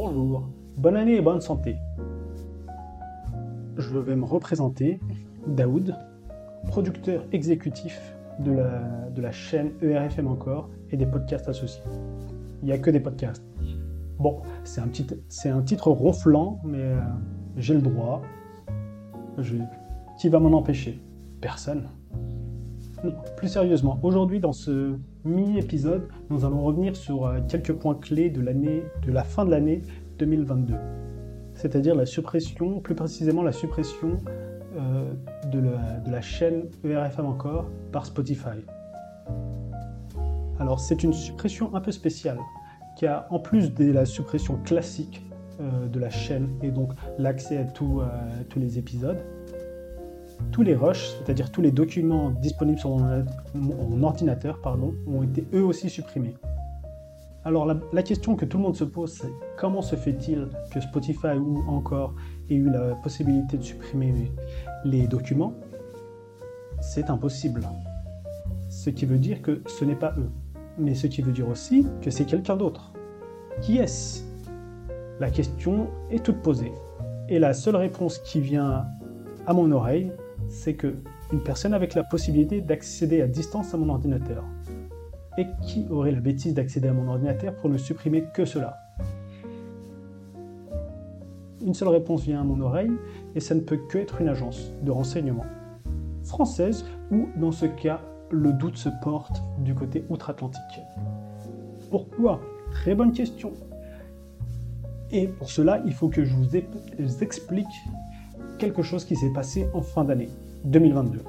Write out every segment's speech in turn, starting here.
Bonjour, bonne année et bonne santé. Je vais me représenter, Daoud, producteur exécutif de la, chaîne ERFM encore et des podcasts associés. Il n'y a que des podcasts. Bon, c'est un, titre ronflant, mais euh, j'ai le droit. Qui va m'en empêcher? Personne. Non, plus sérieusement, aujourd'hui dans ce mini-épisode, nous allons revenir sur euh, quelques points clés de la fin de l'année 2022. C'est-à-dire la suppression, plus précisément la suppression euh, de, la, chaîne ERFM encore par Spotify. Alors c'est une suppression un peu spéciale, a en plus de la suppression classique euh, de la chaîne et donc l'accès à tous les épisodes, tous les rushs, c'est-à-dire tous les documents disponibles sur mon, ordinateur, pardon, ont été eux aussi supprimés. Alors la, question que tout le monde se pose, c'est comment se fait-il que Spotify ou encore ait eu la possibilité de supprimer les documents? C'est impossible. Ce qui veut dire que ce n'est pas eux. Mais ce qui veut dire aussi que c'est quelqu'un d'autre. Qui est-ce? La question est toute posée. Et la seule réponse qui vient à mon oreille, c'est que une personne avec la possibilité d'accéder à distance à mon ordinateur. Et qui aurait la bêtise d'accéder à mon ordinateur pour ne supprimer que cela? Une seule réponse vient à mon oreille, et ça ne peut que être une agence de renseignement française, ou dans ce cas, le doute se porte du côté outre-Atlantique. Pourquoi? Très bonne question. Et pour cela, il faut que je vous explique quelque chose qui s'est passé en fin d'année 2022.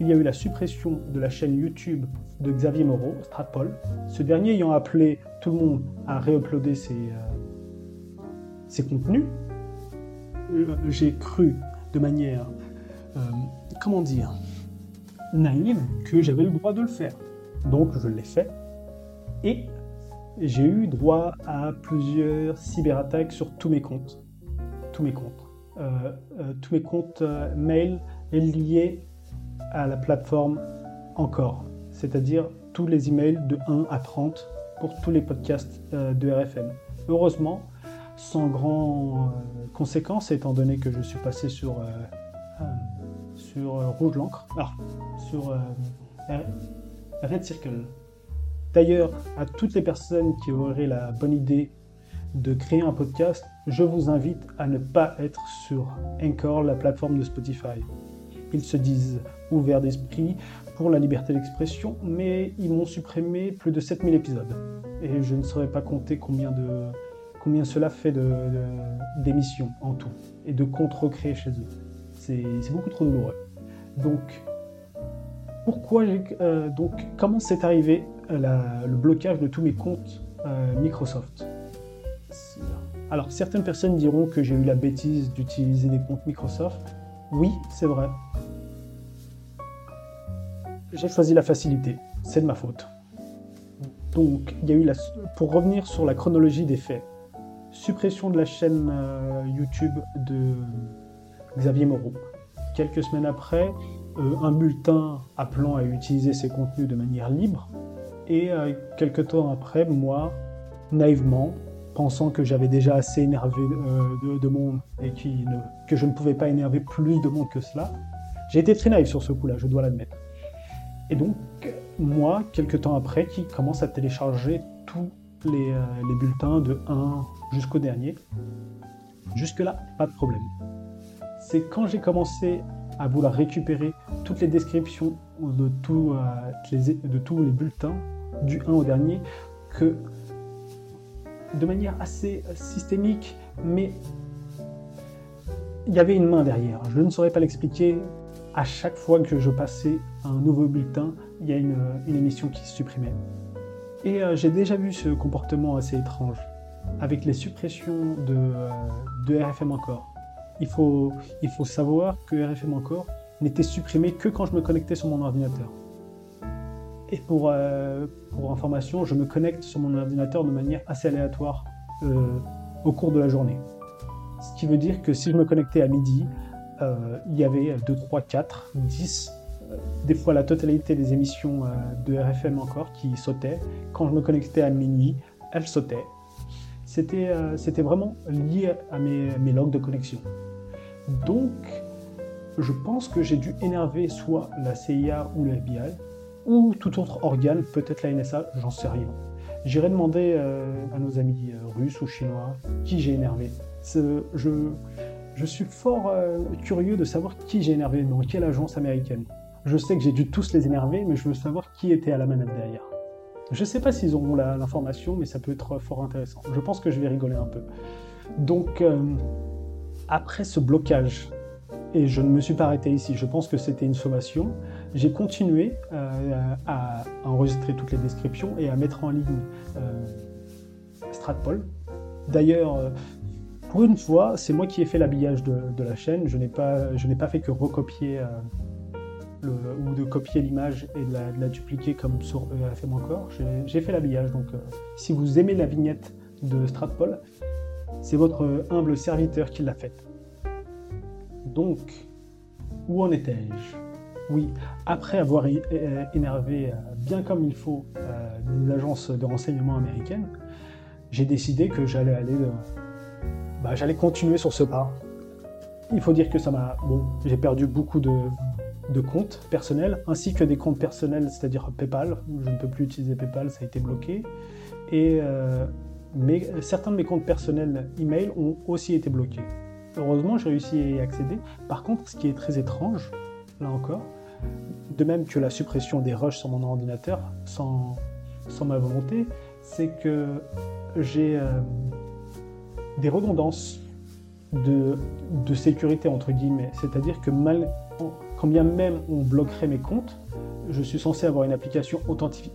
Il y a eu la suppression de la chaîne YouTube de Xavier Moreau, Stratpol, ce dernier ayant appelé tout le monde à réuploader ses, euh, ses contenus. Euh, j'ai cru de manière, euh, comment dire, naïve que j'avais le droit de le faire. Donc je l'ai fait. Et j'ai eu droit à plusieurs cyberattaques sur tous mes comptes. Tous mes comptes. Euh, euh, tous mes comptes euh, mail liés à la plateforme encore, c'est-à-dire tous les emails de 1 à 30 pour tous les podcasts de RFM. Heureusement, sans grand conséquences, étant donné que je suis passé sur, sur Rouge l'encre, ah, sur Red Circle. D'ailleurs, à toutes les personnes qui auraient la bonne idée de créer un podcast, je vous invite à ne pas être sur Encore, la plateforme de Spotify. Ils se disent ouverts d'esprit pour la liberté d'expression, mais ils m'ont supprimé plus de 7000 épisodes. Et je ne saurais pas compter combien, cela fait d'émissions de, en tout, et de comptes recréés chez eux. C'est beaucoup trop douloureux. Donc, pourquoi euh, donc, comment s'est arrivé euh, le blocage de tous mes comptes euh, Microsoft? Alors, certaines personnes diront que j'ai eu la bêtise d'utiliser des comptes Microsoft. Oui, c'est vrai. J'ai choisi la facilité. C'est de ma faute. Donc, il y a eu la... pour revenir sur la chronologie des faits, suppression de la chaîne euh, YouTube de Xavier Moreau. Quelques semaines après, euh, un bulletin appelant à utiliser ses contenus de manière libre. Et euh, quelques temps après, moi, naïvement, pensant que j'avais déjà assez énervé euh, de, monde et que je ne pouvais pas énerver plus de monde que cela. J'ai été très naïf sur ce coup-là, je dois l'admettre. Et donc, moi, quelques temps après, qui commence à télécharger tous les, euh, bulletins de 1 jusqu'au dernier. Jusque-là, pas de problème. C'est quand j'ai commencé à vouloir récupérer toutes les descriptions de, euh, de tous les bulletins, du 1 au dernier, que de manière assez euh, systémique, mais il y avait une main derrière. Je ne saurais pas l'expliquer. À chaque fois que je passais un nouveau bulletin, il y a une, émission qui se supprimait. Et euh, j'ai déjà vu ce comportement assez étrange avec les suppressions de, euh, de RFM encore. Il faut, il faut savoir que RFM encore n'était supprimé que quand je me connectais sur mon ordinateur. Et pour, euh, pour information, je me connecte sur mon ordinateur de manière assez aléatoire euh, au cours de la journée. Ce qui veut dire que si je me connectais à midi, euh, il y avait 2, 3, 4, 10, des fois la totalité des émissions de RFM encore qui sautaient. Quand je me connectais à minuit, elles sautaient. C'était vraiment lié à mes, mes logs de connexion. Donc, je pense que j'ai dû énerver soit la CIA ou la FBI, ou tout autre organe, peut-être la NSA, j'en sais rien. J'irai demander euh, à nos amis euh, russes ou chinois qui j'ai énervé. Je, suis fort euh, curieux de savoir qui j'ai énervé, dans quelle agence américaine. Je sais que j'ai dû tous les énerver, mais je veux savoir qui était à la manette derrière. Je ne sais pas s'ils auront l'information, mais ça peut être fort intéressant. Je pense que je vais rigoler un peu. Donc, après ce blocage et je ne me suis pas arrêté ici. Je pense que c'était une sommation. J'ai continué euh, à enregistrer toutes les descriptions et à mettre en ligne euh, Stratpol. D'ailleurs, euh, pour une fois, c'est moi qui ai fait l'habillage de, la chaîne. Je n'ai pas, pas fait que recopier ou de copier l'image et de la, dupliquer comme sur EFM encore. J'ai fait l'habillage. Donc, si vous aimez la vignette de Stratpol, c'est votre humble serviteur qui l'a faite. Donc, où en étais-je? Oui, après avoir énervé euh, bien comme il faut euh, des agences de renseignement américaines, j'ai décidé que j'allais aller, euh, bah, j'allais continuer sur ce pas. Il faut dire que ça m'a, bon, j'ai perdu beaucoup de, comptes personnels, ainsi que des comptes personnels, c'est-à-dire PayPal. Je ne peux plus utiliser PayPal, ça a été bloqué. Et certains de mes comptes personnels email ont aussi été bloqués. Heureusement, j'ai réussi à y accéder. Par contre, ce qui est très étrange, là encore, de même que la suppression des rushs sur mon ordinateur, sans, ma volonté, c'est que j'ai euh, des redondances de, sécurité, entre guillemets. C'est-à-dire que mal, quand bien même on bloquerait mes comptes, je suis censé avoir une application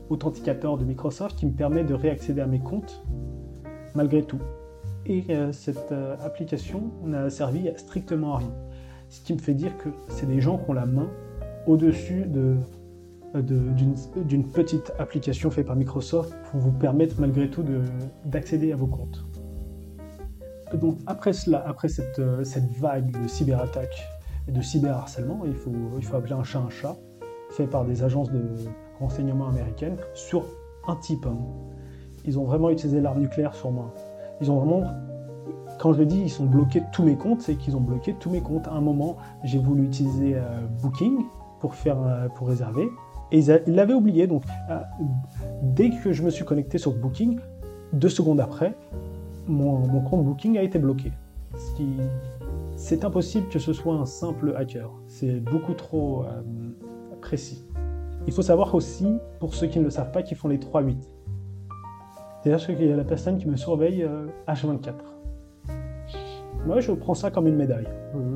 authenticateur de Microsoft qui me permet de réaccéder à mes comptes malgré tout et euh, cette euh, application n'a servi strictement à rien. Ce qui me fait dire que c'est des gens qui ont la main au-dessus de, d'une petite application faite par Microsoft pour vous permettre malgré tout d'accéder à vos comptes. Donc après cela, après cette, euh, cette vague de cyberattaques et de cyberharcèlement, il faut, il faut appeler un chat un chat, fait par des agences de renseignement américaines, sur un type. Hein. Ils ont vraiment utilisé l'arme nucléaire sur moi. Ils ont vraiment, quand je dis ils sont bloqués tous mes comptes, c'est qu'ils ont bloqué tous mes comptes. À un moment, j'ai voulu utiliser euh, Booking pour, faire, euh, pour réserver. Et ils l'avaient oublié. Donc, euh, dès que je me suis connecté sur Booking, deux secondes après, mon, compte Booking a été bloqué. C'est impossible que ce soit un simple hacker. C'est beaucoup trop précis. Il faut savoir aussi, pour ceux qui ne le savent pas, qu'ils font les 3-8. C'est-à-dire qu'il y a la personne qui me surveille H24. Moi, je prends ça comme une médaille.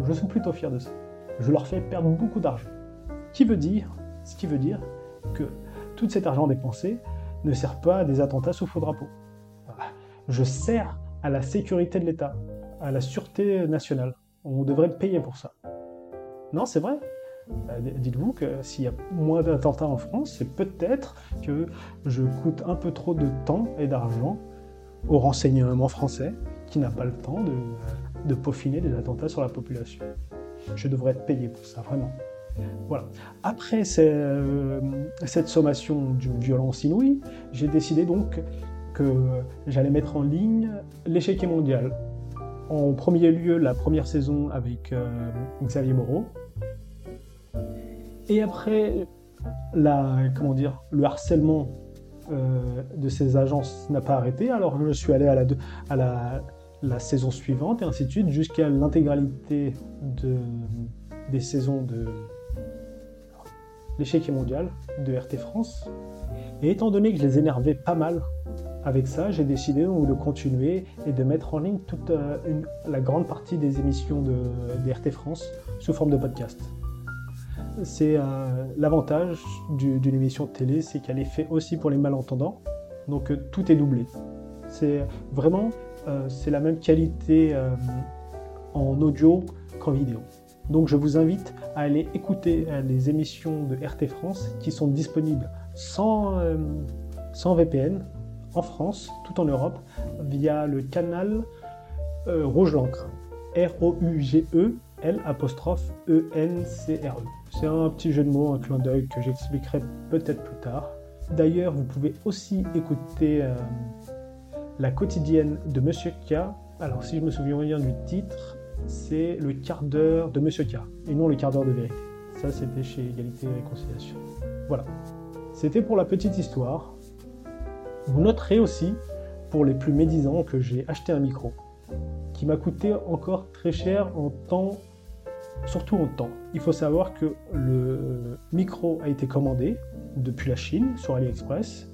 Je, suis plutôt fier de ça. Je leur fais perdre beaucoup d'argent. Qui veut dire, ce qui veut dire que tout cet argent dépensé ne sert pas à des attentats sous faux drapeau. Je sers à la sécurité de l'État, à la sûreté nationale. On devrait payer pour ça. Non, c'est vrai. Euh, dites-vous que s'il y a moins d'attentats en France, c'est peut-être que je coûte un peu trop de temps et d'argent au renseignement français qui n'a pas le temps de, peaufiner des attentats sur la population. Je devrais être payé pour ça, vraiment. Voilà. Après euh, cette sommation d'une violence inouïe, j'ai décidé donc que j'allais mettre en ligne l'échec mondial. En premier lieu, la première saison avec euh, Xavier Moreau, et après, la, comment dire, le harcèlement euh, de ces agences n'a pas arrêté, alors je suis allé à la, la saison suivante et ainsi de suite jusqu'à l'intégralité de, des saisons de l'échec mondial de RT France. Et étant donné que je les énervais pas mal avec ça, j'ai décidé de continuer et de mettre en ligne toute euh, la grande partie des émissions de, de RT France sous forme de podcast c'est euh, l'avantage d'une émission de télé, c'est qu'elle est faite aussi pour les malentendants, donc euh, tout est doublé. C'est vraiment euh, c'est la même qualité en audio qu'en vidéo. Donc je vous invite à aller écouter les émissions de RT France qui sont disponibles sans, VPN en France, tout en Europe, via le canal Rouge l'encre. R-O-U-G-E L apostrophe E-N-C-R-E. C'est un petit jeu de mots, un clin d'œil que j'expliquerai peut-être plus tard. D'ailleurs, vous pouvez aussi écouter euh, La quotidienne de Monsieur K. Alors, si je me souviens bien du titre, c'est le quart d'heure de Monsieur K. Et non le quart d'heure de vérité. Ça, c'était chez Égalité et Réconciliation. Voilà. C'était pour la petite histoire. Vous noterez aussi, pour les plus médisants, que j'ai acheté un micro qui m'a coûté encore très cher en temps, surtout en temps. Il faut savoir que le micro a été commandé depuis la Chine sur AliExpress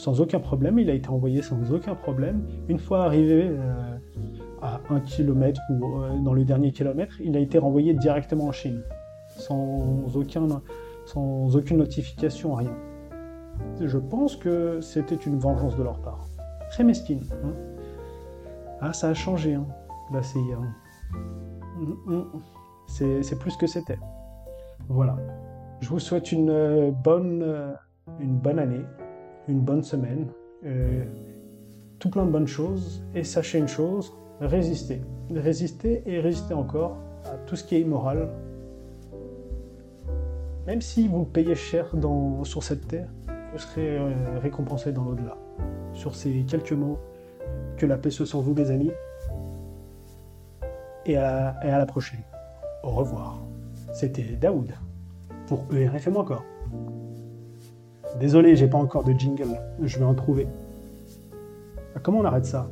sans aucun problème. Il a été envoyé sans aucun problème. Une fois arrivé euh, à un kilomètre ou euh, dans le dernier kilomètre, il a été renvoyé directement en Chine sans, sans aucune notification, rien. Je pense que c'était une vengeance de leur part. Très mesquine. Hein. ah, ça a changé, hein, la CIA. Mm, mm. C'est plus que c'était. Voilà. Je vous souhaite une euh, bonne, une bonne année, une bonne semaine, euh, tout plein de bonnes choses. Et sachez une chose, résistez. Résistez et résistez encore à tout ce qui est immoral. Même si vous payez cher sur cette terre, vous serez récompensé dans l'au-delà. Sur ces quelques mots, que la paix soit sur vous, mes amis. Et à, et à la prochaine. Au revoir. C'était Daoud pour ERFM encore. Désolé, j'ai pas encore de jingle, je vais en trouver. Comment on arrête ça?